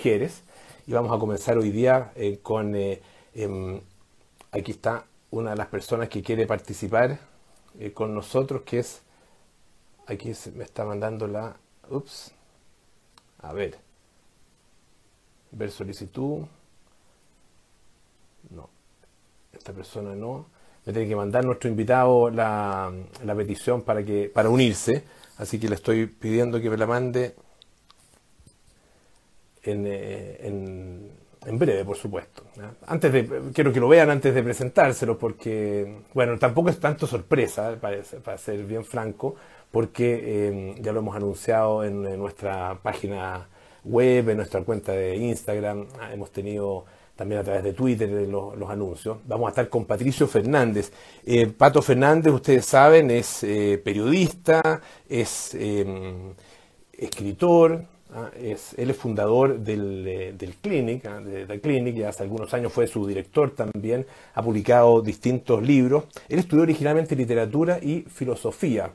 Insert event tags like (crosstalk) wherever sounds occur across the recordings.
Jerez. Y vamos a comenzar hoy día eh, con, eh, em, aquí está una de las personas que quiere participar eh, con nosotros, que es, aquí se me está mandando la, ups, a ver, ver solicitud, no, esta persona no, me tiene que mandar nuestro invitado la, la petición para, que, para unirse, así que le estoy pidiendo que me la mande eh, en, en, breve, por supuesto. Antes de, quiero que lo vean antes de presentárselo, porque, bueno, tampoco es tanto sorpresa, para, para ser bien franco, porque eh, ya lo hemos anunciado en, nuestra página web, en nuestra cuenta de Instagram, ah, hemos tenido también a través de Twitter los, los anuncios. Vamos a estar con Patricio Fernández. Eh, Pato Fernández, ustedes saben, es periodista, es escritor, Ah, él es fundador del, eh, del Clinic, ah, de, The Clinic, y hace algunos años fue su director también, ha publicado distintos libros. Él estudió originalmente literatura y filosofía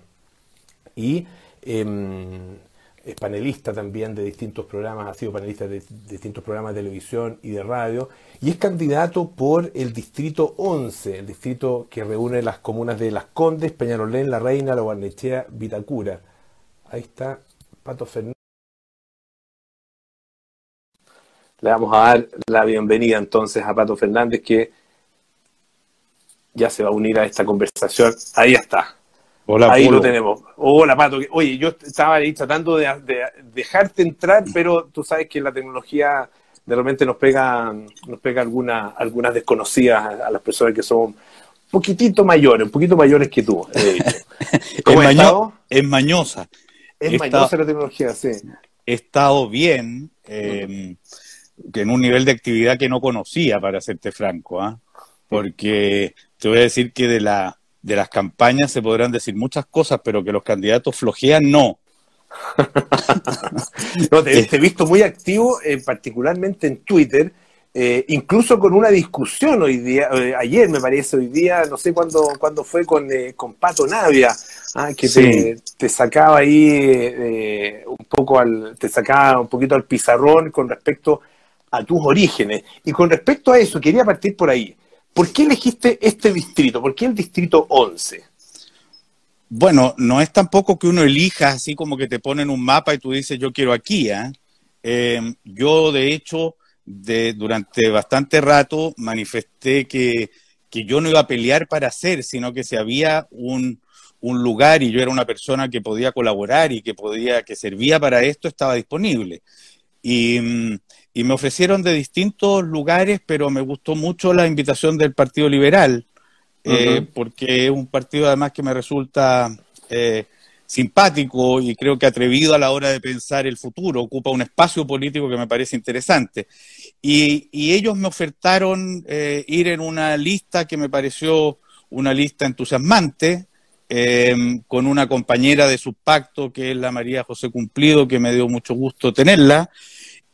y em, es panelista también de distintos programas, ha sido panelista de, distintos programas de televisión y de radio, y es candidato por el Distrito 11, el distrito que reúne las comunas de Las Condes, Peñarolén, La Reina, La Guarnechea, Vitacura. Ahí está Pato Fernández. Le vamos a dar la bienvenida entonces a Pato Fernández, que ya se va a unir a esta conversación. Ahí está. Hola, Ahí lo tenemos. Hola, Pato. Oye, yo estaba ahí tratando de, dejarte entrar, pero tú sabes que la tecnología de repente nos pega, nos pega alguna, algunas desconocidas a, las personas que son un poquitito mayores, un poquito mayores que tú. (laughs) ¿Cómo es, es mañosa. Es mañosa la tecnología, sí. He estado bien. Eh, que en un nivel de actividad que no conocía, para serte franco, ¿ah? porque te voy a decir que de, la, de las campañas se podrán decir muchas cosas, pero que los candidatos flojean, no. (laughs) no te, he visto muy activo, eh, particularmente en Twitter, eh, incluso con una discusión hoy día, eh, ayer me parece, hoy día, no sé cuándo, cuándo fue con, con Pato Navia, ah, que te, te, sacaba ahí un poco al, te sacaba un poquito al pizarrón con respecto a tus orígenes. Y con respecto a eso, quería partir por ahí. ¿Por qué elegiste este distrito? ¿Por qué el distrito 11? Bueno, no es tampoco que uno elija así como que te ponen un mapa y tú dices yo quiero aquí. ¿eh? eh yo, de hecho, de, durante bastante rato manifesté que, que, yo no iba a pelear para hacer, sino que si había un, un lugar y yo era una persona que podía colaborar y que podía, que servía para esto, estaba disponible. Y, mm, y me ofrecieron de distintos lugares, pero me gustó mucho la invitación del Partido Liberal, eh, porque es un partido además que me resulta eh, simpático y creo que atrevido a la hora de pensar el futuro, ocupa un espacio político que me parece interesante. Y, ellos me ofertaron eh, ir en una lista que me pareció una lista entusiasmante, con una compañera de su pacto, que es la María José Cumplido, que me dio mucho gusto tenerla.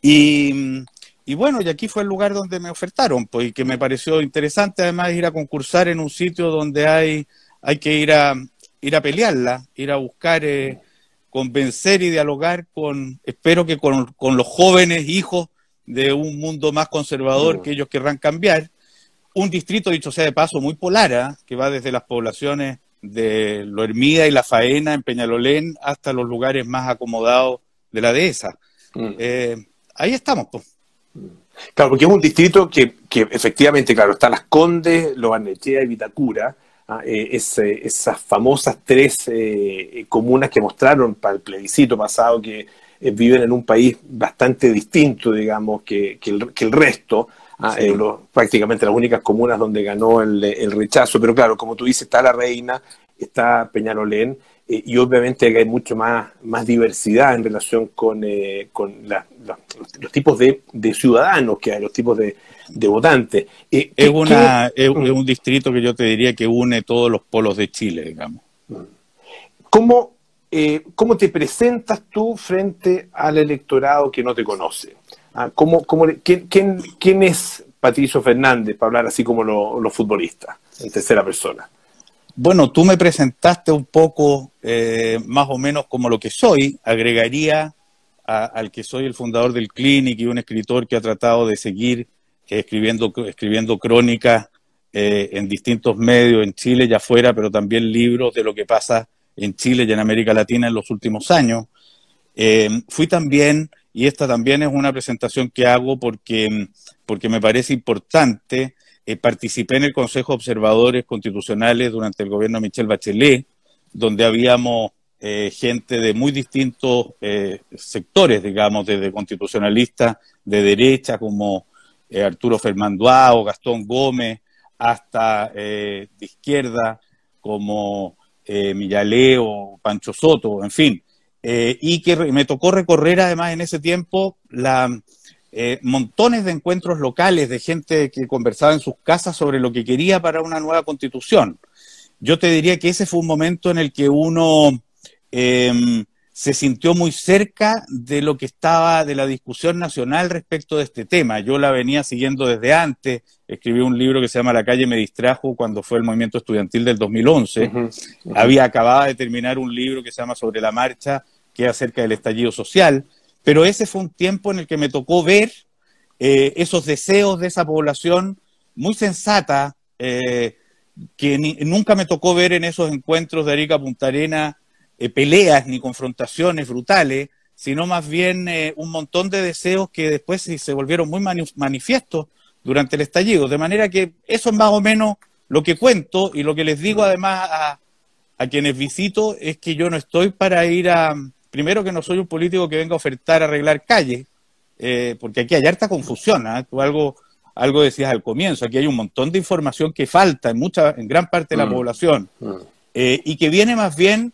Y, y, bueno, y aquí fue el lugar donde me ofertaron, pues, y que me pareció interesante además ir a concursar en un sitio donde hay, hay que ir a, ir a pelearla, ir a buscar, eh, convencer y dialogar con, espero que con, con, los jóvenes hijos de un mundo más conservador que ellos querrán cambiar. Un distrito, dicho sea de paso, muy polar, ¿ah? que va desde las poblaciones de Lo Hermida y La Faena en Peñalolén hasta los lugares más acomodados de la dehesa. Mm. Eh, ahí estamos. Pues. Claro, porque es un distrito que, efectivamente, claro, está Las Condes, Lobarnechea y Vitacura, ¿ah? eh, esas famosas tres eh, comunas que mostraron para el plebiscito pasado que eh, viven en un país bastante distinto, digamos, que, el, resto. ¿ah? prácticamente las únicas comunas donde ganó el, el, rechazo, pero claro, como tú dices, está La Reina, está Peñalolén, eh, y obviamente hay mucho más, más diversidad en relación con, eh, con los, tipos de, ciudadanos que hay, los tipos de, votantes. Eh, es, una, es, un distrito que yo te diría que une todos los polos de Chile, digamos. ¿Cómo, ¿Cómo te presentas tú frente al electorado que no te conoce? Ah, ¿Cómo, cómo, quién, quién, es Patricio Fernández, para hablar así como los futbolistas, en tercera persona? Bueno, tú me presentaste un poco eh, más o menos como lo que soy. Agregaría al que soy el fundador del Clinic y un escritor que ha tratado de seguir escribiendo, escribiendo crónicas eh, en distintos medios en Chile y afuera, pero también libros de lo que pasa en Chile y en América Latina en los últimos años. Eh, fui también, y esta también es una presentación que hago porque, porque me parece importante, eh, participé en el Consejo de Observadores Constitucionales durante el gobierno de Michelle Bachelet, donde habíamos gente de muy distintos sectores, digamos, desde constitucionalistas de derecha como Arturo Fermanduao, Gastón Gómez, hasta eh, de izquierda como eh, Millaleo, Pancho Soto, en fin. Eh, y que me tocó recorrer además en ese tiempo la, eh, montones de encuentros locales de gente que conversaba en sus casas sobre lo que quería para una nueva constitución. Yo te diría que ese fue un momento en el que uno em, se sintió muy cerca de lo que estaba de la discusión nacional respecto de este tema. Yo la venía siguiendo desde antes, escribí un libro que se llama La calle me distrajo cuando fue el movimiento estudiantil del 2011. Había acabado de terminar un libro que se llama Sobre la marcha, que es acerca del estallido social, pero ese fue un tiempo en el que me tocó ver eh, esos deseos de esa población muy sensata, eh, que nunca me tocó ver en esos encuentros de Arica Punta Arena eh, peleas ni confrontaciones brutales, sino más bien un montón de deseos que después se volvieron muy manifiestos durante el estallido. De manera que eso es más o menos lo que cuento y lo que les digo además a, quienes visito es que yo no estoy para ir a, primero que no soy un político que venga a ofertar arreglar calles, eh, porque aquí hay harta confusión, ¿ah? tú algo, algo decías al comienzo, aquí hay un montón de información que falta en mucha, en gran parte de la mm. población, mm. y que viene más bien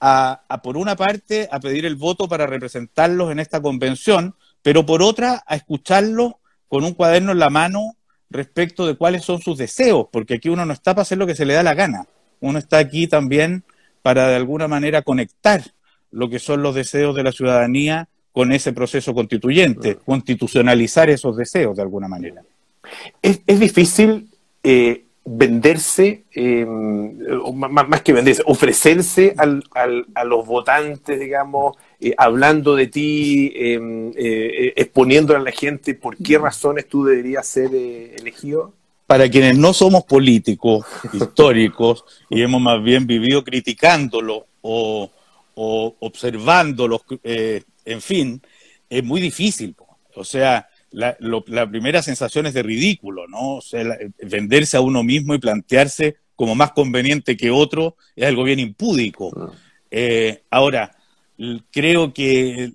a, por una parte, a pedir el voto para representarlos en esta convención, pero por otra, a escucharlos con un cuaderno en la mano respecto de cuáles son sus deseos, porque aquí uno no está para hacer lo que se le da la gana, uno está aquí también para de alguna manera conectar lo que son los deseos de la ciudadanía con ese proceso constituyente, constitucionalizar esos deseos de alguna manera. Es, difícil eh, venderse, eh, más, que venderse, ofrecerse al, a los votantes, digamos, eh, hablando de ti, em, eh, exponiendo a la gente por qué razones tú deberías ser elegido? Para quienes no somos políticos históricos y hemos más bien vivido criticándolo o, o observándolo, en fin, es muy difícil. O sea, la, primera sensación es de ridículo, ¿no? O sea, venderse a uno mismo y plantearse como más conveniente que otro es algo bien impúdico. Ah. Eh, ahora, creo que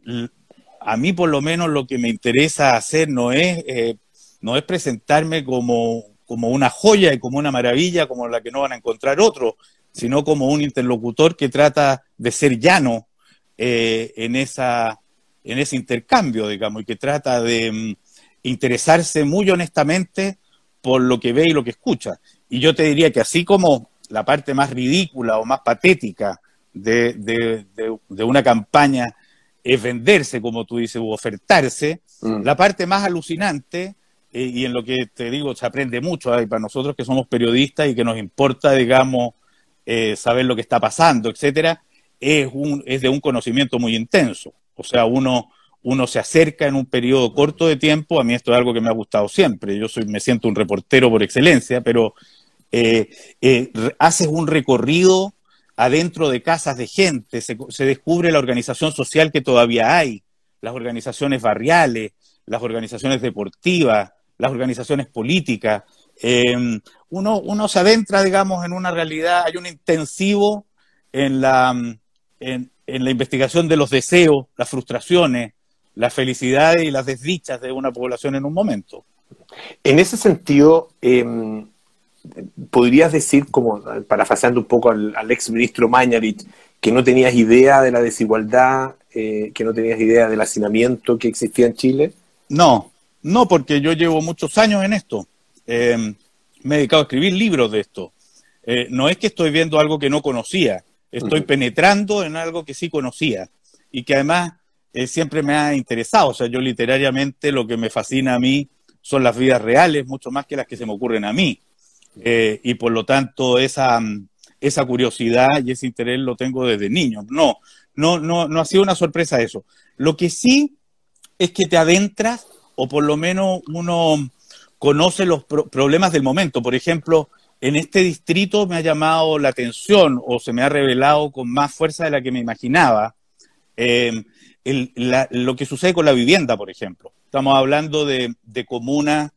a mí por lo menos lo que me interesa hacer no es, eh, no es presentarme como, como una joya y como una maravilla como la que no van a encontrar otros, sino como un interlocutor que trata de ser llano eh, en, esa, en ese intercambio, digamos, y que trata de, mm, interesarse muy honestamente por lo que ve y lo que escucha. Y yo te diría que así como la parte más ridícula o más patética de, una campaña es venderse, como tú dices, o ofertarse, mm. la parte más alucinante, eh, y en lo que te digo, se aprende mucho, para nosotros que somos periodistas y que nos importa, digamos, eh, saber lo que está pasando, etcétera, es, un, es de un conocimiento muy intenso. O sea, uno se acerca en un periodo corto de tiempo, a mí esto es algo que me ha gustado siempre, yo soy, me siento un reportero por excelencia, pero eh, eh, haces un recorrido adentro de casas de gente, se, descubre la organización social que todavía hay, las organizaciones barriales, las organizaciones deportivas, las organizaciones políticas. Em, uno, uno se adentra, digamos, en una realidad, hay un intensivo en la, en la investigación de los deseos, las frustraciones, las felicidades y las desdichas de una población en un momento. En ese sentido, em, podrías decir, como parafraseando un poco al, ex ministro Mañalich, que no tenías idea de la desigualdad, eh, que no tenías idea del hacinamiento que existía en Chile? No, no, porque yo llevo muchos años en esto. Em, me he dedicado a escribir libros de esto. Eh, no es que estoy viendo algo que no conocía, estoy penetrando en algo que sí conocía y que además eh, siempre me ha interesado. O sea, yo literariamente lo que me fascina a mí son las vidas reales, mucho más que las que se me ocurren a mí. Eh, y por lo tanto, esa, esa curiosidad y ese interés lo tengo desde niño. No, no, no, no ha sido una sorpresa eso. Lo que sí es que te adentras, o por lo menos uno conoce los problemas del momento. Por ejemplo, en este distrito me ha llamado la atención o se me ha revelado con más fuerza de la que me imaginaba eh, lo que sucede con la vivienda, por ejemplo. Estamos hablando de, comunas.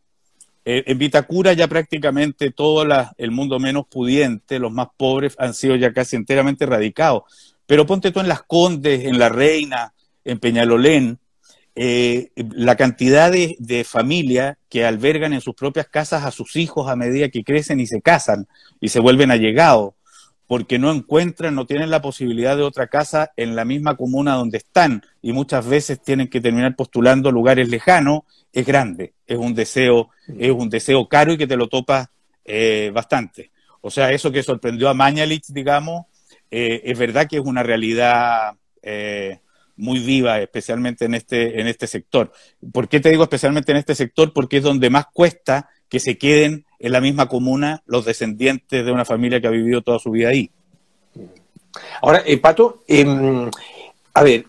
Eh, en Vitacura ya prácticamente todo el mundo menos pudiente, los más pobres, han sido ya casi enteramente radicados. Pero ponte tú en Las Condes, en La Reina, en Peñalolén, eh, la cantidad de, familias que albergan en sus propias casas a sus hijos a medida que crecen y se casan y se vuelven allegados, porque no encuentran, no tienen la posibilidad de otra casa en la misma comuna donde están y muchas veces tienen que terminar postulando lugares lejanos, es grande, es un deseo, es un deseo caro y que te lo topas eh, bastante. O sea, eso que sorprendió a Mañalich, digamos, eh, es verdad que es una realidad muy viva, especialmente en este, en este sector. ¿Por qué te digo especialmente en este sector? Porque es donde más cuesta que se queden en la misma comuna los descendientes de una familia que ha vivido toda su vida ahí. Ahora, eh, Pato, eh, a ver,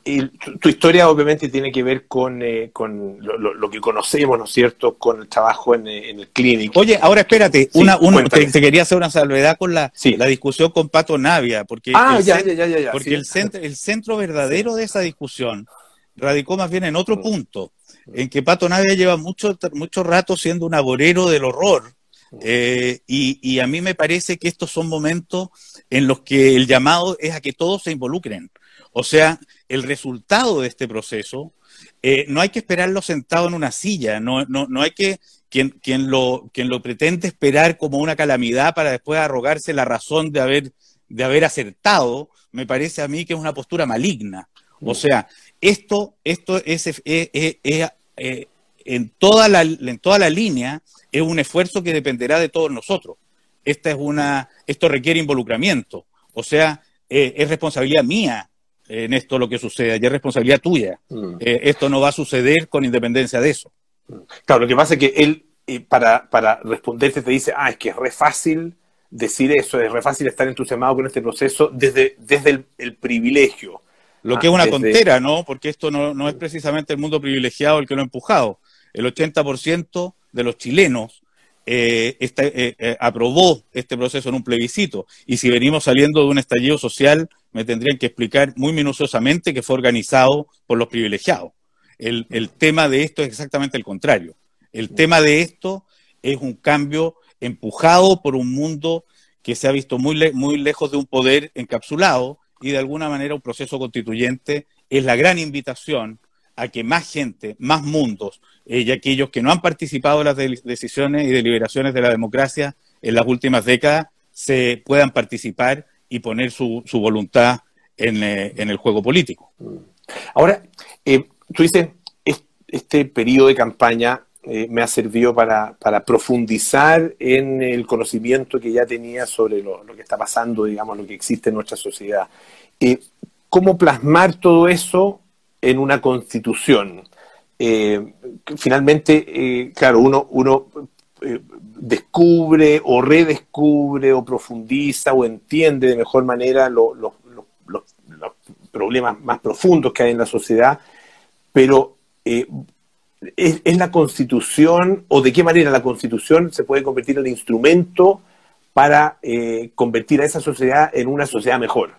tu, historia obviamente tiene que ver con, eh, lo, que conocemos, ¿no es cierto?, con el trabajo en, eh, el clínico. Oye, ahora espérate, una, te, quería hacer una salvedad con la, la discusión con Pato Navia, porque, ah, el, ya, ya, ya, porque el, centro, el centro verdadero de esa discusión radicó más bien en otro punto, en que Pato Navia lleva mucho, mucho rato siendo un aborero del horror, eh, y, y, a mí me parece que estos son momentos en los que el llamado es a que todos se involucren. O sea, el resultado de este proceso eh, no hay que esperarlo sentado en una silla, no, no, hay que quien, quien, lo, quien lo pretende esperar como una calamidad para después arrogarse la razón de haber, de haber acertado, me parece a mí que es una postura maligna. O sea, esto, esto es, eh, en, toda la, en toda la línea es un esfuerzo que dependerá de todos nosotros. Esta es una, esto requiere involucramiento. O sea, eh, es responsabilidad mía en esto lo que suceda, y es responsabilidad tuya. Mm. Eh, esto no va a suceder con independencia de eso. Mm. Claro, lo que pasa es que él, eh, para, para responderte, te dice, ah, es que es re fácil decir eso, es re fácil estar entusiasmado con este proceso desde, desde el, privilegio. Lo que es una tontera, ¿no? Porque esto no, no, es precisamente el mundo privilegiado el que lo ha empujado. El 80% de los chilenos eh, eh, eh, aprobó este proceso en un plebiscito. Y si venimos saliendo de un estallido social, me tendrían que explicar muy minuciosamente que fue organizado por los privilegiados. El, tema de esto es exactamente el contrario. El tema de esto es un cambio empujado por un mundo que se ha visto muy, muy lejos de un poder encapsulado y de alguna manera un proceso constituyente es la gran invitación a que más gente, más mundos, eh, y aquellos que no han participado en las decisiones y deliberaciones de la democracia en las últimas décadas se puedan participar y poner su, voluntad eh, en, el juego político. Ahora, eh, tú dices, este periodo de campaña me ha servido para, profundizar en el conocimiento que ya tenía sobre lo, que está pasando, digamos, lo que existe en nuestra sociedad. ¿Cómo plasmar todo eso en una constitución? Eh, finalmente, eh, claro, uno, eh, descubre o redescubre o profundiza o entiende de mejor manera los problemas más profundos que hay en la sociedad, pero ¿es, ¿es, la constitución o de qué manera la constitución se puede convertir en instrumento para convertir a esa sociedad en una sociedad mejor?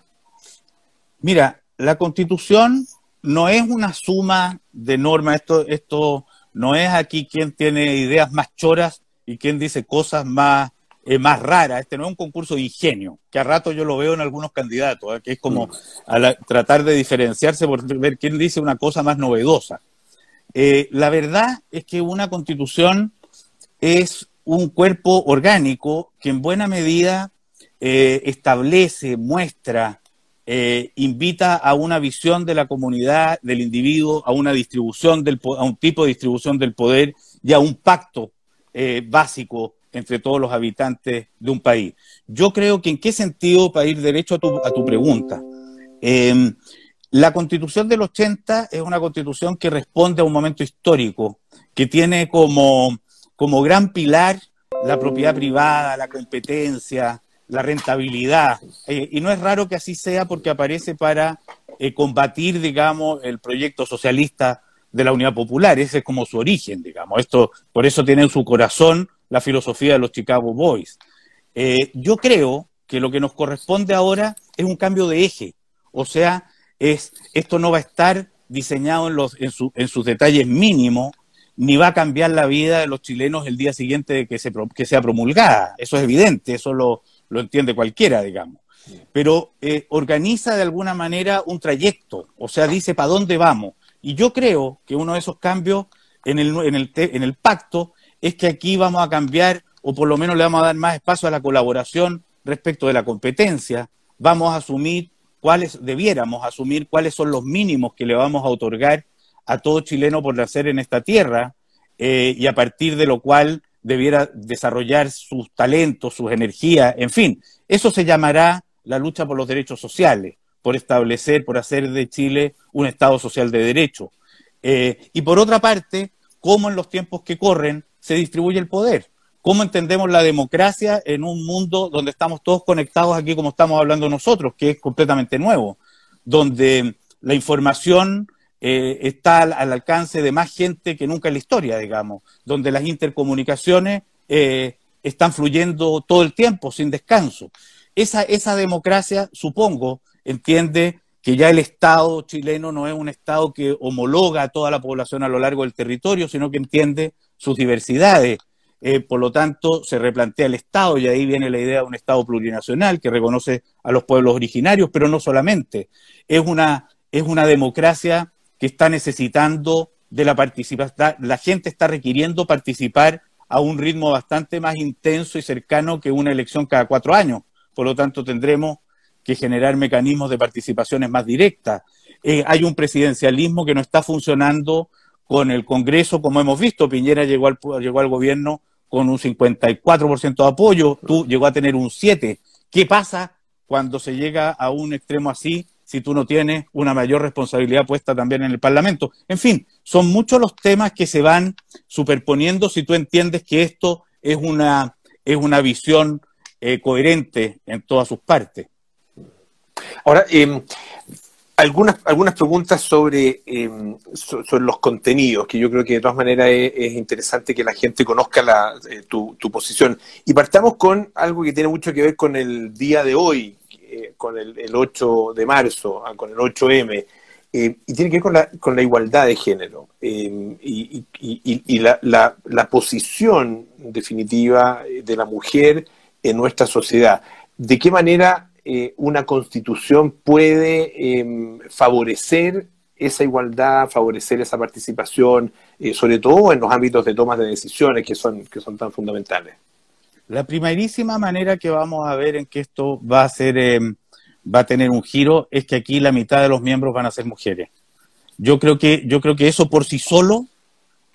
Mira, la constitución no es una suma de normas, esto, esto no es aquí quien tiene ideas más choras y quien dice cosas más, eh, más raras. Este no es un concurso de ingenio, que a rato yo lo veo en algunos candidatos, ¿eh? que es como mm. tratar de diferenciarse por ver quién dice una cosa más novedosa. Eh, la verdad es que una constitución es un cuerpo orgánico que en buena medida establece, muestra, eh, invita a una visión de la comunidad, del individuo, a una distribución del, a un tipo de distribución del poder y a un pacto eh, básico entre todos los habitantes de un país. Yo creo que en qué sentido, para ir derecho a tu, pregunta, em, la constitución del 80 es una constitución que responde a un momento histórico, que tiene como, como gran pilar la propiedad privada, la competencia, la rentabilidad. Eh, y no es raro que así sea porque aparece para eh, combatir, digamos, el proyecto socialista de la Unidad Popular. Ese es como su origen, digamos. Esto, por eso tiene en su corazón la filosofía de los Chicago Boys. Eh, yo creo que lo que nos corresponde ahora es un cambio de eje. O sea, es, esto no va a estar diseñado en, los, en, su, en sus detalles mínimos, ni va a cambiar la vida de los chilenos el día siguiente de que, se, que sea promulgada. Eso es evidente, eso lo, lo entiende cualquiera, digamos. Pero eh, organiza de alguna manera un trayecto, o sea, dice para dónde vamos. Y yo creo que uno de esos cambios en el, en el, pacto es que aquí vamos a cambiar, o por lo menos le vamos a dar más espacio a la colaboración respecto de la competencia. Vamos a asumir cuáles, debiéramos asumir cuáles son los mínimos que le vamos a otorgar a todo chileno por nacer en esta tierra, eh, y a partir de lo cual debiera desarrollar sus talentos, sus energías, en fin, eso se llamará la lucha por los derechos sociales, por establecer, por hacer de Chile un Estado social de derecho. Eh, y por otra parte, cómo en los tiempos que corren se distribuye el poder. ¿Cómo entendemos la democracia en un mundo donde estamos todos conectados aquí como estamos hablando nosotros, que es completamente nuevo, donde la información eh, está al, alcance de más gente que nunca en la historia, digamos, donde las intercomunicaciones eh, están fluyendo todo el tiempo, sin descanso. Esa, esa democracia, supongo, entiende que ya el Estado chileno no es un Estado que homologa a toda la población a lo largo del territorio, sino que entiende sus diversidades. Eh, por lo tanto, se replantea el Estado y ahí viene la idea de un Estado plurinacional que reconoce a los pueblos originarios, pero no solamente. Es una, es una democracia que está necesitando de la participación, la gente está requiriendo participar a un ritmo bastante más intenso y cercano que una elección cada cuatro años. Por lo tanto, tendremos que generar mecanismos de participaciones más directas. Eh, hay un presidencialismo que no está funcionando con el Congreso, como hemos visto. Piñera llegó al, llegó al gobierno con un 54% de apoyo, tú llegó a tener un 7%. ¿Qué pasa cuando se llega a un extremo así si tú no tienes una mayor responsabilidad puesta también en el Parlamento. En fin, son muchos los temas que se van superponiendo si tú entiendes que esto es una, es una visión eh, coherente en todas sus partes. Ahora, em, algunas, algunas preguntas sobre, em, sobre los contenidos, que yo creo que de todas maneras es, interesante que la gente conozca la, eh, tu, tu, posición. Y partamos con algo que tiene mucho que ver con el día de hoy, eh, con el, 8 de marzo, ah, con el 8M, eh, y tiene que ver con la, con la igualdad de género eh, y, la, la, posición definitiva de la mujer en nuestra sociedad. ¿De qué manera una constitución puede em, favorecer esa igualdad, favorecer esa participación, sobre todo en los ámbitos de tomas de decisiones que son, que son tan fundamentales? La primerísima manera que vamos a ver en que esto va a ser, em, va a tener un giro es que aquí la mitad de los miembros van a ser mujeres. Yo creo que, yo creo que eso por sí solo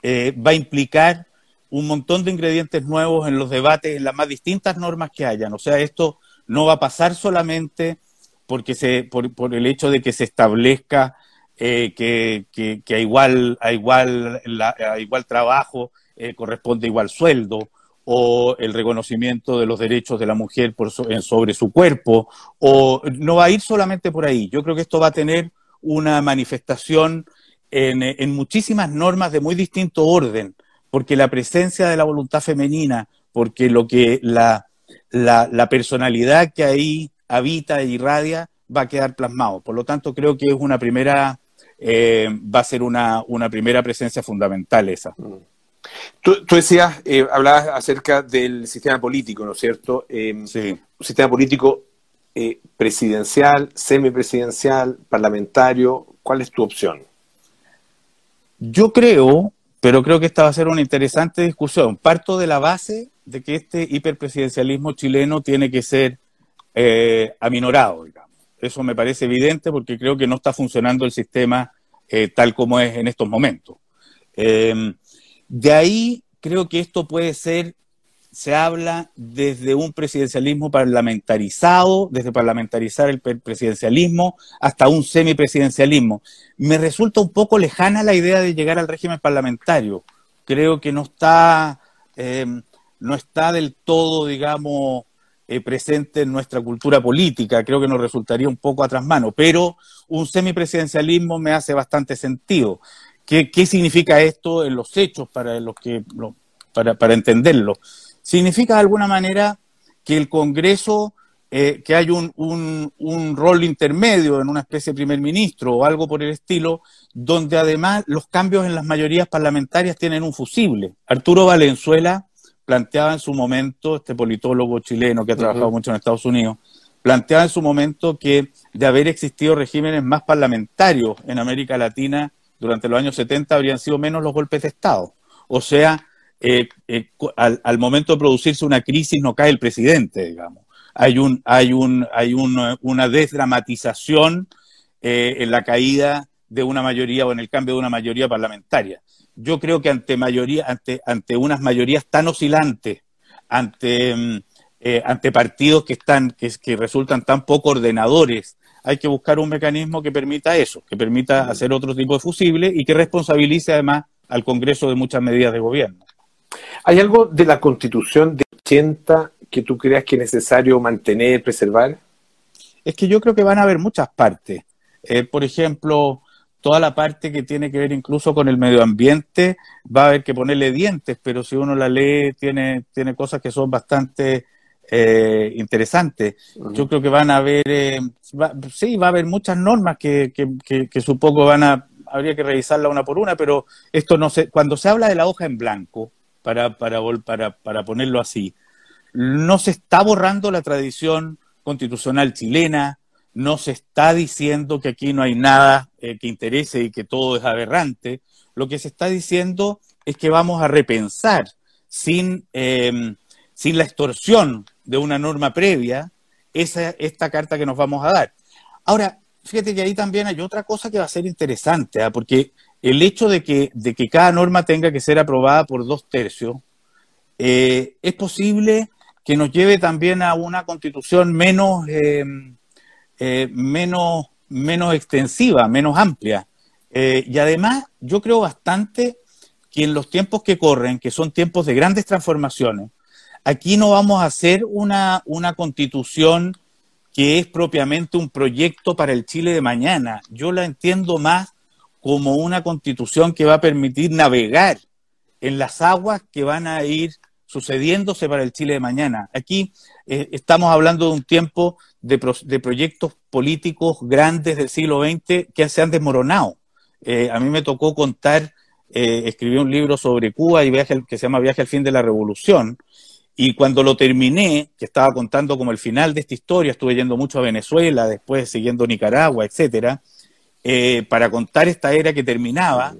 eh, va a implicar un montón de ingredientes nuevos en los debates, en las más distintas normas que hayan. O sea, esto no va a pasar solamente porque se, por, por el hecho de que se establezca eh, que, que, a igual, a igual, a igual trabajo eh, corresponde igual sueldo, o el reconocimiento de los derechos de la mujer por sobre su cuerpo, o no va a ir solamente por ahí. Yo creo que esto va a tener una manifestación en, muchísimas normas de muy distinto orden, porque la presencia de la voluntad femenina, porque lo que la, la, personalidad que ahí habita e irradia va a quedar plasmado. Por lo tanto, creo que es una primera, eh, va a ser una, una primera presencia fundamental esa. Mm. Tú, decías, eh, hablabas acerca del sistema político, ¿no es cierto? Em, sí. Un sistema político eh, presidencial, semipresidencial, parlamentario. ¿Cuál es tu opción? Yo creo, pero creo que esta va a ser una interesante discusión. Parto de la base de que este hiperpresidencialismo chileno tiene que ser eh, aminorado, digamos. Eso me parece evidente porque creo que no está funcionando el sistema tal como es en estos momentos. Em, de ahí creo que esto puede ser, se habla desde un presidencialismo parlamentarizado, desde parlamentarizar el presidencialismo hasta un semipresidencialismo. Me resulta un poco lejana la idea de llegar al régimen parlamentario. Creo que no está, em, no está del todo, digamos, eh, presente en nuestra cultura política. Creo que nos resultaría un poco atrás mano, pero un semipresidencialismo me hace bastante sentido. ¿Qué, significa esto en los hechos para, los que, para, para entenderlo? Significa de alguna manera que el Congreso eh, que hay un, un, rol intermedio en una especie de primer ministro o algo por el estilo, donde además los cambios en las mayorías parlamentarias tienen un fusible. Arturo Valenzuela planteaba en su momento, este politólogo chileno que ha trabajado mucho en Estados Unidos, planteaba en su momento que de haber existido regímenes más parlamentarios en América Latina durante los años 70 habrían sido menos los golpes de Estado. O sea, eh, eh, al, al momento de producirse una crisis no cae el presidente, digamos hay, un, hay, un, hay una desdramatización eh, en la caída de una mayoría o en el cambio de una mayoría parlamentaria. Yo creo que ante, mayoría, ante, ante unas mayorías tan oscilantes, ante, mm, eh, ante partidos que, están, que, que resultan tan poco ordenadores, hay que buscar un mecanismo que permita eso, que permita hacer otro tipo de fusible y que responsabilice además al Congreso de muchas medidas de gobierno. ¿Hay algo de la Constitución de 80 que tú creas que es necesario mantener, preservar? Es que yo creo que van a haber muchas partes. Eh, por ejemplo, toda la parte que tiene que ver incluso con el medio ambiente, va a haber que ponerle dientes, pero si uno la lee, tiene, tiene cosas que son bastante eh, interesantes. Yo creo que van a haber, eh, sí, va a haber muchas normas que, que, que, supongo van a, habría que revisarla una por una, pero esto no se, cuando se habla de la hoja en blanco, para, para, para, para ponerlo así, no se está borrando la tradición constitucional chilena, no se está diciendo que aquí no hay nada eh, que interese y que todo es aberrante. Lo que se está diciendo es que vamos a repensar sin, em, sin la extorsión de una norma previa esa, esta carta que nos vamos a dar. Ahora, fíjate que ahí también hay otra cosa que va a ser interesante, ¿ah? porque el hecho de que, de que cada norma tenga que ser aprobada por dos tercios, eh, es posible que nos lleve también a una constitución menos, eh, menos, menos extensiva, menos amplia. Eh, y además, yo creo bastante que en los tiempos que corren, que son tiempos de grandes transformaciones, aquí no vamos a hacer una, una constitución que es propiamente un proyecto para el Chile de mañana. Yo la entiendo más como una constitución que va a permitir navegar en las aguas que van a ir sucediéndose para el Chile de mañana. Aquí eh, estamos hablando de un tiempo de, proyectos políticos grandes del siglo XX que se han desmoronado. Eh, a mí me tocó contar, eh, escribí un libro sobre Cuba y viaje, que se llama Viaje al fin de la revolución. Y cuando lo terminé, que estaba contando como el final de esta historia, estuve yendo mucho a Venezuela, después siguiendo Nicaragua, etcétera, para contar esta era que terminaba,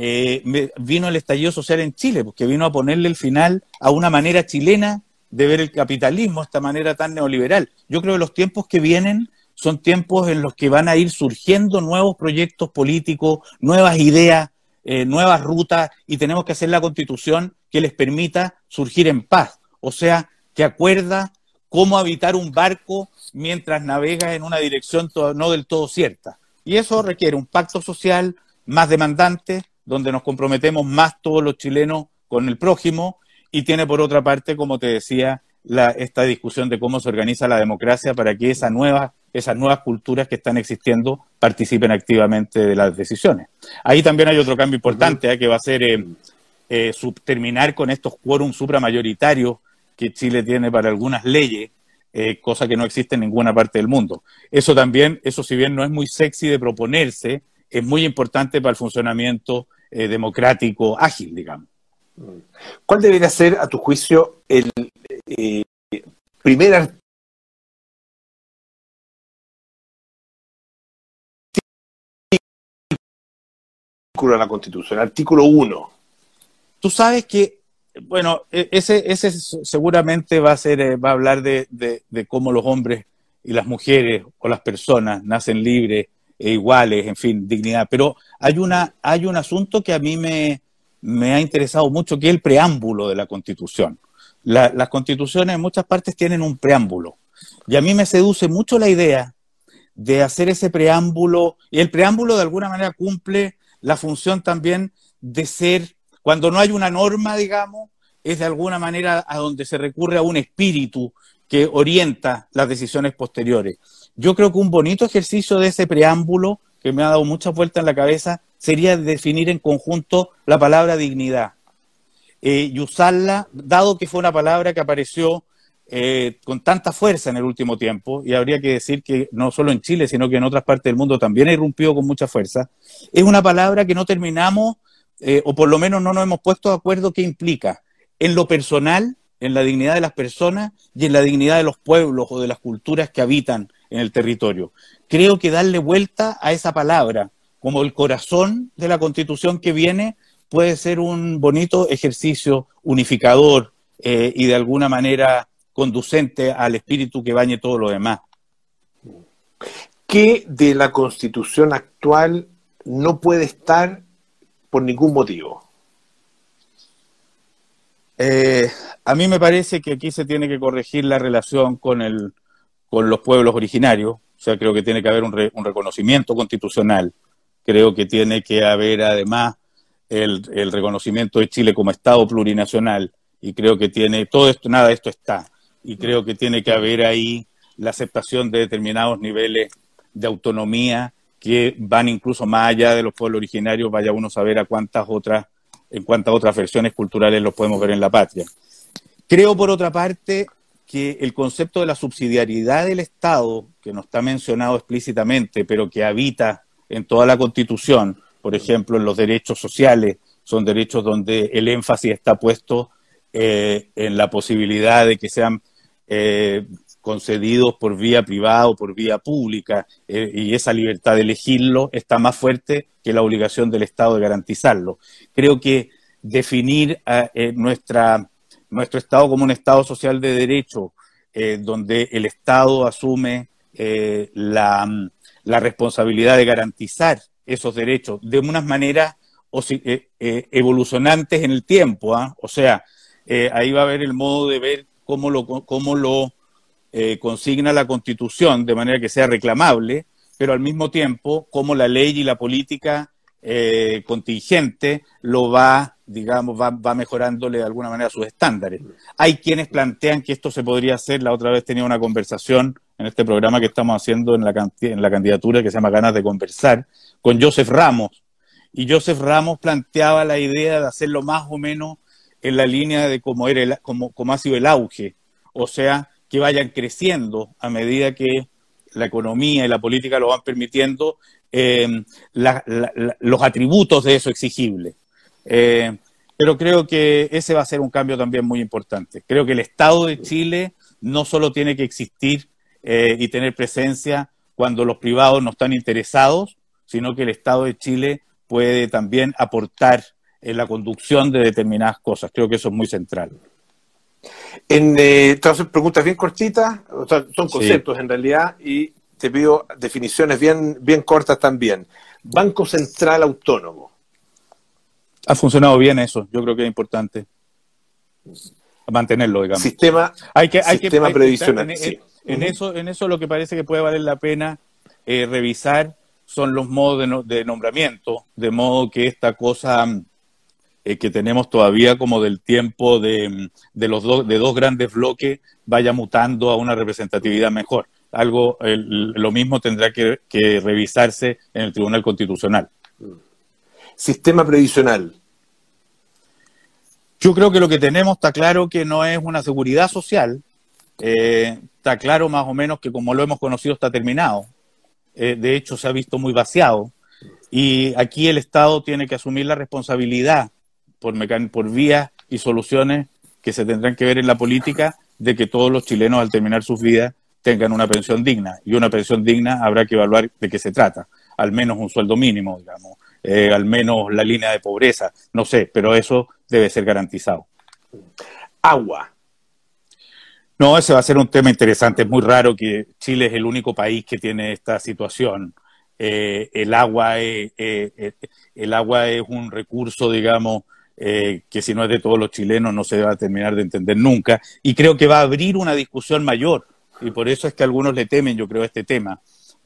eh, vino el estallido social en Chile, porque vino a ponerle el final a una manera chilena de ver el capitalismo, esta manera tan neoliberal. Yo creo que los tiempos que vienen son tiempos en los que van a ir surgiendo nuevos proyectos políticos, nuevas ideas, eh, nuevas rutas, y tenemos que hacer la constitución que les permita surgir en paz. O sea, que acuerda cómo habitar un barco mientras navegas en una dirección no del todo cierta. Y eso requiere un pacto social más demandante, donde nos comprometemos más todos los chilenos con el prójimo y tiene por otra parte, como te decía, esta discusión de cómo se organiza la democracia para que esas nuevas, esas nuevas culturas que están existiendo participen activamente de las decisiones. Ahí también hay otro cambio importante, ¿eh? que va a ser eh, eh, terminar con estos quórums supramayoritarios que Chile tiene para algunas leyes, cosa que no existe en ninguna parte del mundo. Eso también, eso si bien no es muy sexy de proponerse, es muy importante para el funcionamiento eh, democrático ágil, digamos. ¿Cuál debería ser, a tu juicio, el eh, primer artículo de la Constitución, el artículo 1? Tú sabes que, bueno, e-, ese, ese seguramente va a ser, eh, va a hablar de, cómo los hombres y las mujeres o las personas nacen libres e iguales, en fin, dignidad. Pero hay, una, hay un asunto que a mí me, me ha interesado mucho, que es el preámbulo de la Constitución. las constituciones en muchas partes tienen un preámbulo. Y a mí me seduce mucho la idea de hacer ese preámbulo, y el preámbulo de alguna manera cumple la función también de ser, cuando no hay una norma, digamos, es de alguna manera a donde se recurre a un espíritu que orienta las decisiones posteriores. Yo creo que un bonito ejercicio de ese preámbulo que me ha dado muchas vueltas en la cabeza sería definir en conjunto la palabra dignidad eh, y usarla, dado que fue una palabra que apareció eh, con tanta fuerza en el último tiempo, y habría que decir que no solo en Chile, sino que en otras partes del mundo también ha irrumpido con mucha fuerza, es una palabra que no terminamos, eh, o por lo menos no nos hemos puesto de acuerdo qué implica en lo personal, en la dignidad de las personas y en la dignidad de los pueblos o de las culturas que habitan en el territorio. Creo que darle vuelta a esa palabra como el corazón de la constitución que viene puede ser un bonito ejercicio unificador eh, y de alguna manera conducente al espíritu que bañe todo lo demás. ¿Qué de la constitución actual no puede estar por ningún motivo? Eh, a mí me parece que aquí se tiene que corregir la relación con, el, con los pueblos originarios, o sea, creo que tiene que haber un, reconocimiento constitucional, creo que tiene que haber además el, reconocimiento de Chile como Estado plurinacional, y creo que tiene, todo esto, nada de esto está. Y creo que tiene que haber ahí la aceptación de determinados niveles de autonomía que van incluso más allá de los pueblos originarios, vaya uno a saber a cuántas otras, en cuántas otras versiones culturales los podemos ver en la patria. Creo, por otra parte, que el concepto de la subsidiariedad del Estado, que no está mencionado explícitamente, pero que habita en toda la Constitución, por ejemplo, en los derechos sociales, son derechos donde el énfasis está puesto eh, en la posibilidad de que sean eh, concedidos por vía privada o por vía pública, eh, y esa libertad de elegirlo está más fuerte que la obligación del Estado de garantizarlo. Creo que definir nuestra, nuestro Estado como un Estado social de derecho, donde el Estado asume la, la, responsabilidad de garantizar esos derechos de unas maneras evolucionantes en el tiempo, ¿ah? o sea, ahí va a haber el modo de ver cómo lo, cómo lo eh, consigna la Constitución de manera que sea reclamable, pero al mismo tiempo cómo la ley y la política eh, contingente lo va, digamos, va, va, mejorándole de alguna manera sus estándares. Hay quienes plantean que esto se podría hacer, la otra vez tenía una conversación en este programa que estamos haciendo en la, en la candidatura que se llama Ganas de Conversar, con Joseph Ramos. Y Joseph Ramos planteaba la idea de hacerlo más o menos en la línea de cómo, era el, ha sido el auge, o sea, que vayan creciendo a medida que la economía y la política lo van permitiendo, em, los atributos de eso exigible. Eh, pero creo que ese va a ser un cambio también muy importante. Creo que el Estado de Chile no solo tiene que existir eh, y tener presencia cuando los privados no están interesados, sino que el Estado de Chile puede también aportar en la conducción de determinadas cosas. Creo que eso es muy central. En, eh, preguntas bien cortitas, son conceptos en realidad, y te pido definiciones bien, bien cortas también. Banco Central Autónomo. Ha funcionado bien eso, yo creo que es importante mantenerlo, digamos. Sistema, hay que, hay sistema previsional. En, eso, en eso lo que parece que puede valer la pena eh, revisar son los modos de, de, nombramiento, de modo que esta cosa eh, que tenemos todavía como del tiempo de, los de dos grandes bloques vaya mutando a una representatividad mejor. Algo, lo mismo tendrá que, revisarse en el Tribunal Constitucional. Sistema previsional. Yo creo que lo que tenemos está claro que no es una seguridad social, eh, está claro más o menos que como lo hemos conocido está terminado. Eh, de hecho, se ha visto muy vaciado. Y aquí el Estado tiene que asumir la responsabilidad por, vías y soluciones que se tendrán que ver en la política de que todos los chilenos al terminar sus vidas tengan una pensión digna. Y una pensión digna habrá que evaluar de qué se trata. Al menos un sueldo mínimo, digamos, eh, al menos la línea de pobreza, no sé, pero eso debe ser garantizado. Agua. No, ese va a ser un tema interesante. Es muy raro que Chile es el único país que tiene esta situación. Eh, el agua es, eh, el agua es un recurso, digamos, eh, que si no es de todos los chilenos no se va a terminar de entender nunca. Y creo que va a abrir una discusión mayor, y por eso es que algunos le temen, yo creo, este tema.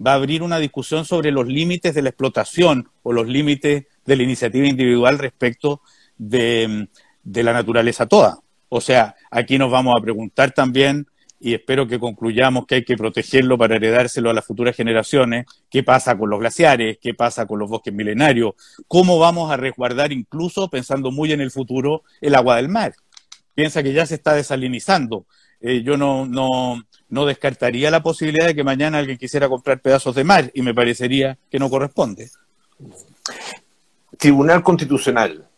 Va a abrir una discusión sobre los límites de la explotación o los límites de la iniciativa individual respecto de, la naturaleza toda. O sea, aquí nos vamos a preguntar también y espero que concluyamos que hay que protegerlo para heredárselo a las futuras generaciones. ¿Qué pasa con los glaciares? ¿Qué pasa con los bosques milenarios? ¿Cómo vamos a resguardar incluso, pensando muy en el futuro, el agua del mar? Piensa que ya se está desalinizando. Eh, yo no, no, no descartaría la posibilidad de que mañana alguien quisiera comprar pedazos de mar y me parecería que no corresponde. Tribunal Constitucional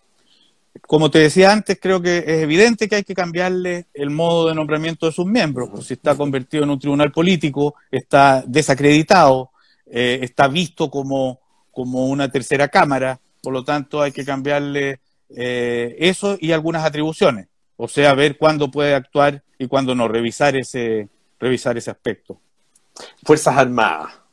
como te decía antes, creo que es evidente que hay que cambiarle el modo de nombramiento de sus miembros. Pues si está convertido en un tribunal político, está desacreditado, eh, está visto como, como una tercera cámara, por lo tanto hay que cambiarle eh, eso y algunas atribuciones. O sea, ver cuándo puede actuar y cuándo no, revisar ese, revisar ese aspecto. Fuerzas Armadas.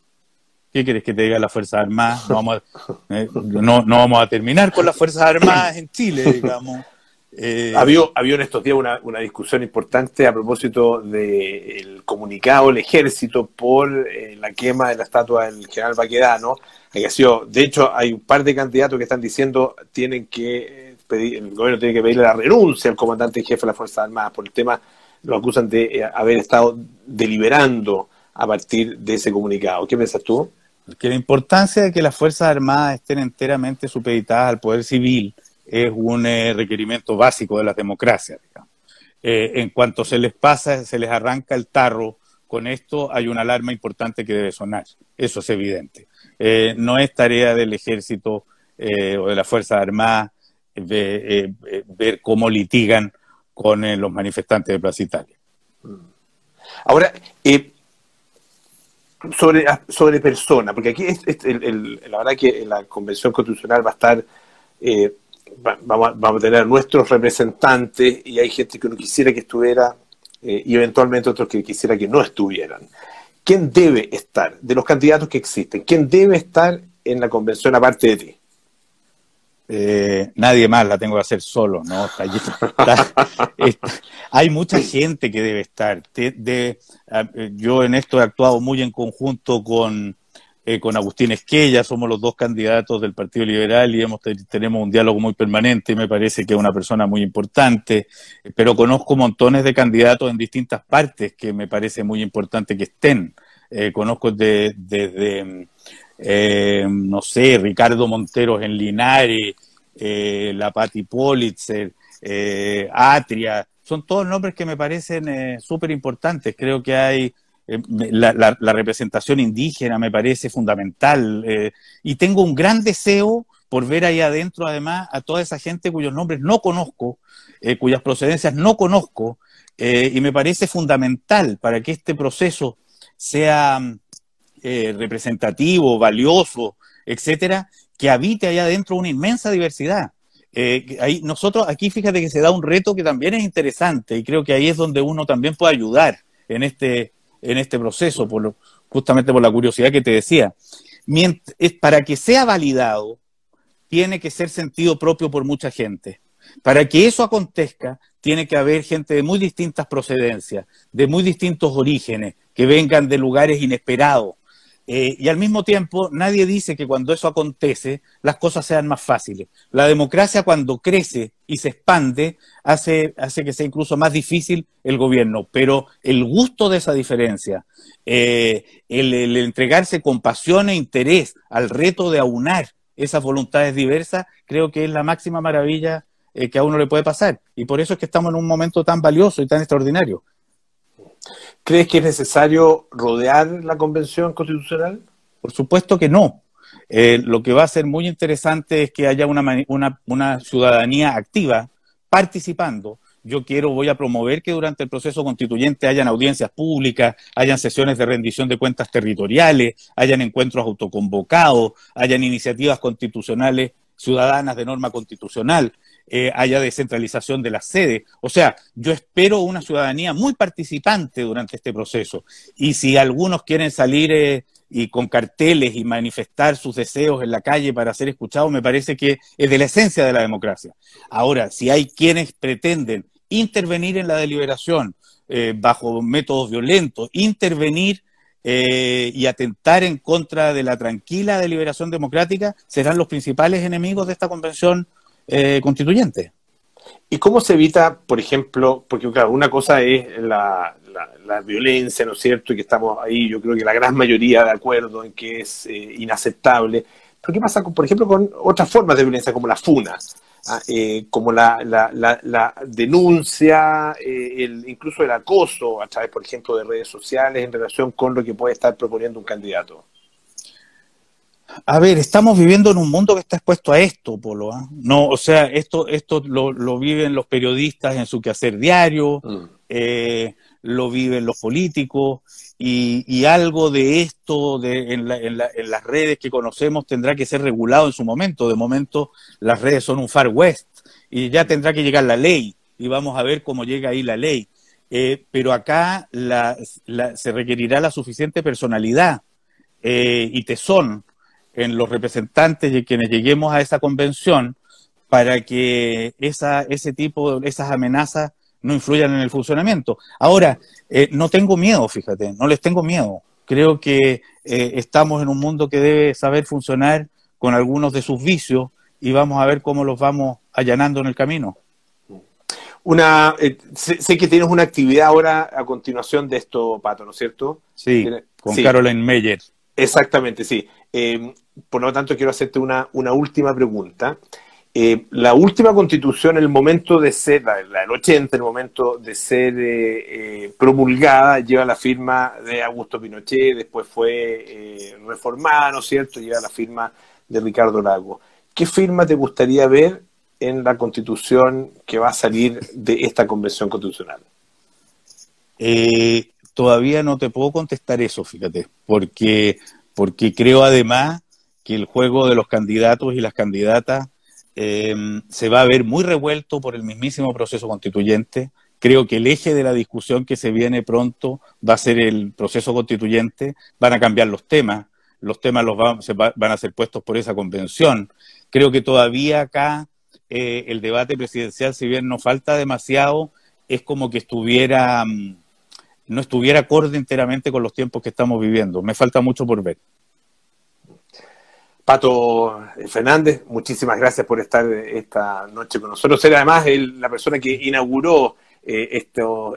¿Qué quieres que te diga las Fuerzas Armadas? No vamos, a, eh, no, vamos a terminar con las Fuerzas Armadas en Chile, digamos. Eh, había, había en estos días una, una discusión importante a propósito del comunicado del ejército por eh, la quema de la estatua del general Baquedano. de hecho, hay un par de candidatos que están diciendo tienen que pedir, el gobierno tiene que pedirle la renuncia al comandante jefe de las Fuerzas Armadas por el tema, lo acusan de haber estado deliberando a partir de ese comunicado. ¿Qué piensas tú? Que la importancia de que las Fuerzas Armadas estén enteramente supeditadas al poder civil es un eh, requerimiento básico de las democracias. Eh, en cuanto se les pasa, se les arranca el tarro, con esto hay una alarma importante que debe sonar. Eso es evidente. Eh, no es tarea del ejército o de las Fuerzas Armadas ver cómo litigan con los manifestantes de Plaza Italia. Ahora, sobre, sobre persona, porque aquí es, la verdad que la Convención Constitucional va a estar, eh, vamos, a, tener nuestros representantes y hay gente que uno quisiera que estuviera eh, y eventualmente otros que quisiera que no estuvieran. ¿Quién debe estar de los candidatos que existen? ¿Quién debe estar en la convención aparte de ti? Eh, nadie más la tengo que hacer solo, ¿no? hay mucha gente que debe estar. Yo en esto he actuado muy en conjunto con, eh, con Agustín Esquella, somos los dos candidatos del Partido Liberal y tenemos un diálogo muy permanente, me parece que es una persona muy importante, pero conozco montones de candidatos en distintas partes que me parece muy importante que estén. Eh, conozco desde... De, eh, no sé, Ricardo Monteros en Linares, eh, la Patti Politzer, eh, Atria, son todos nombres que me parecen súper importantes. Creo que hay la, la, representación indígena me parece fundamental y tengo un gran deseo por ver ahí adentro además a toda esa gente cuyos nombres no conozco, cuyas procedencias no conozco y me parece fundamental para que este proceso sea eh, representativo, valioso, etcétera, que habite allá adentro una inmensa diversidad. Eh, ahí, nosotros aquí fíjate que se da un reto que también es interesante y creo que ahí es donde uno también puede ayudar en este, en este proceso, por justamente por la curiosidad que te decía. para que sea validado, tiene que ser sentido propio por mucha gente. Para que eso acontezca, tiene que haber gente de muy distintas procedencias, de muy distintos orígenes, que vengan de lugares inesperados, eh, y al mismo tiempo, nadie dice que cuando eso acontece, las cosas sean más fáciles. La democracia cuando crece y se expande, hace, hace que sea incluso más difícil el gobierno. Pero el gusto de esa diferencia, eh, el, entregarse con pasión e interés al reto de aunar esas voluntades diversas, creo que es la máxima maravilla eh, que a uno le puede pasar. Y por eso es que estamos en un momento tan valioso y tan extraordinario. ¿Crees que es necesario rodear la Convención Constitucional? Por supuesto que no. Eh, lo que va a ser muy interesante es que haya una, una, ciudadanía activa participando. Yo quiero, voy a promover que durante el proceso constituyente hayan audiencias públicas, hayan sesiones de rendición de cuentas territoriales, hayan encuentros autoconvocados, hayan iniciativas constitucionales ciudadanas de norma constitucional. Eh, haya descentralización de la sede. O sea, yo espero una ciudadanía muy participante durante este proceso. Y si algunos quieren salir eh, y con carteles y manifestar sus deseos en la calle para ser escuchados, me parece que es de la esencia de la democracia. Ahora, si hay quienes pretenden intervenir en la deliberación eh, bajo métodos violentos, intervenir y atentar en contra de la tranquila deliberación democrática, serán los principales enemigos de esta convención eh, constituyente. ¿Y cómo se evita, por ejemplo, porque claro, una cosa es la, la, violencia, ¿no es cierto? Y que estamos ahí, yo creo que la gran mayoría de acuerdo en que es eh, inaceptable. Pero ¿qué pasa, con, por ejemplo, con otras formas de violencia como la FUNA? Ah, eh, como la, la, denuncia, eh, el, incluso el acoso a través, por ejemplo, de redes sociales en relación con lo que puede estar proponiendo un candidato? A ver, estamos viviendo en un mundo que está expuesto a esto, Polo. ¿ah? No, o sea, esto, esto lo, viven los periodistas en su quehacer diario, mm. eh, lo viven los políticos, y, algo de esto de, en, las redes que conocemos tendrá que ser regulado en su momento. De momento las redes son un far west y ya tendrá que llegar la ley y vamos a ver cómo llega ahí la ley. Eh, pero acá se requerirá la suficiente personalidad eh, y tesón en los representantes y quienes lleguemos a esa convención para que esa, ese tipo, esas amenazas no influyan en el funcionamiento. Ahora, eh, no tengo miedo, fíjate, no les tengo miedo. Creo que eh, estamos en un mundo que debe saber funcionar con algunos de sus vicios y vamos a ver cómo los vamos allanando en el camino. Una, eh, sé, que tienes una actividad ahora a continuación de esto, Pato, ¿no es cierto? Sí, con Caroline Meyer. Exactamente, sí. Por lo tanto, quiero hacerte una, una última pregunta. Eh, la última constitución, el momento de ser, la, del 80, el momento de ser eh, eh, promulgada, lleva la firma de Augusto Pinochet, después fue reformada, ¿no es cierto? Lleva la firma de Ricardo Lago. ¿Qué firma te gustaría ver en la constitución que va a salir de esta convención constitucional? todavía no te puedo contestar eso, fíjate, porque, porque creo además que el juego de los candidatos y las candidatas eh, se va a ver muy revuelto por el mismísimo proceso constituyente. Creo que el eje de la discusión que se viene pronto va a ser el proceso constituyente, van a cambiar los temas, los temas los van, a ser puestos por esa convención. Creo que todavía acá eh, el debate presidencial, si bien no falta demasiado, es como que estuviera, mm, no estuviera acorde enteramente con los tiempos que estamos viviendo. Me falta mucho por ver. Pato Fernández, muchísimas gracias por estar esta noche con nosotros. Ser además la persona que inauguró eh,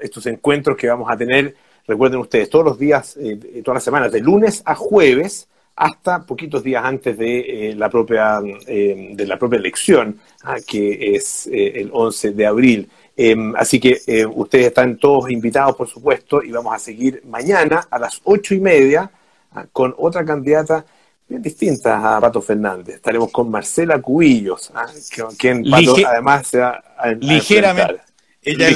estos encuentros que vamos a tener, recuerden ustedes, todos los días, eh, todas las semanas, de lunes a jueves, hasta poquitos días antes de, eh, la, propia, de la propia elección, ah, que es el 11 de abril. Em, así que ustedes están todos invitados, por supuesto, y vamos a seguir mañana a las ocho y media ah, con otra candidata bien distintas a Pato Fernández. Estaremos con Marcela Cubillos, ¿ah? quien Pato además se va a, ligeramente. Ella es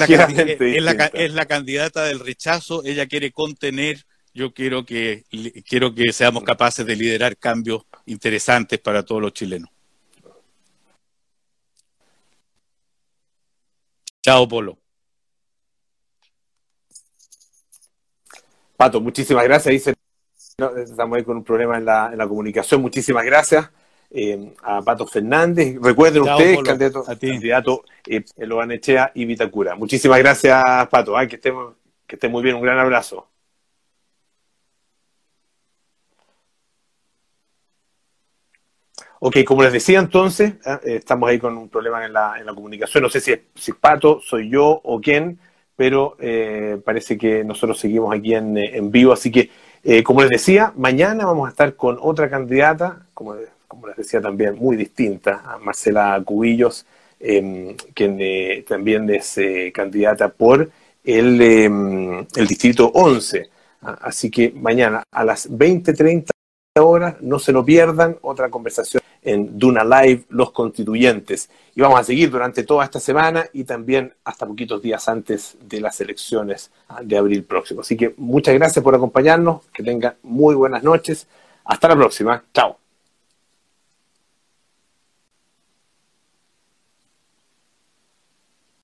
la, es, la, candidata del rechazo, ella quiere contener, yo quiero que, quiero que seamos capaces de liderar cambios interesantes para todos los chilenos. Chao, Polo. Pato, muchísimas gracias. Estamos ahí con un problema en la, en la comunicación. Muchísimas gracias eh, a Pato Fernández. Recuerden ustedes, candidato, candidato eh, Loanechea y Vitacura. Muchísimas gracias, Pato. que, esté, que esté muy bien. Un gran abrazo. Ok, como les decía entonces, eh, estamos ahí con un problema en la, en la comunicación. No sé si es, si es Pato, soy yo o quién, pero eh, parece que nosotros seguimos aquí en, en vivo, así que eh, como les decía, mañana vamos a estar con otra candidata, como, les decía también, muy distinta, Marcela Cubillos, em, quien eh, también es eh, candidata por el, em, Distrito 11. Ah, así que mañana a las 20.30 horas, no se lo pierdan, otra conversación en Duna Live, Los Constituyentes. Y vamos a seguir durante toda esta semana y también hasta poquitos días antes de las elecciones de abril próximo. Así que muchas gracias por acompañarnos, que tengan muy buenas noches. Hasta la próxima. Chao.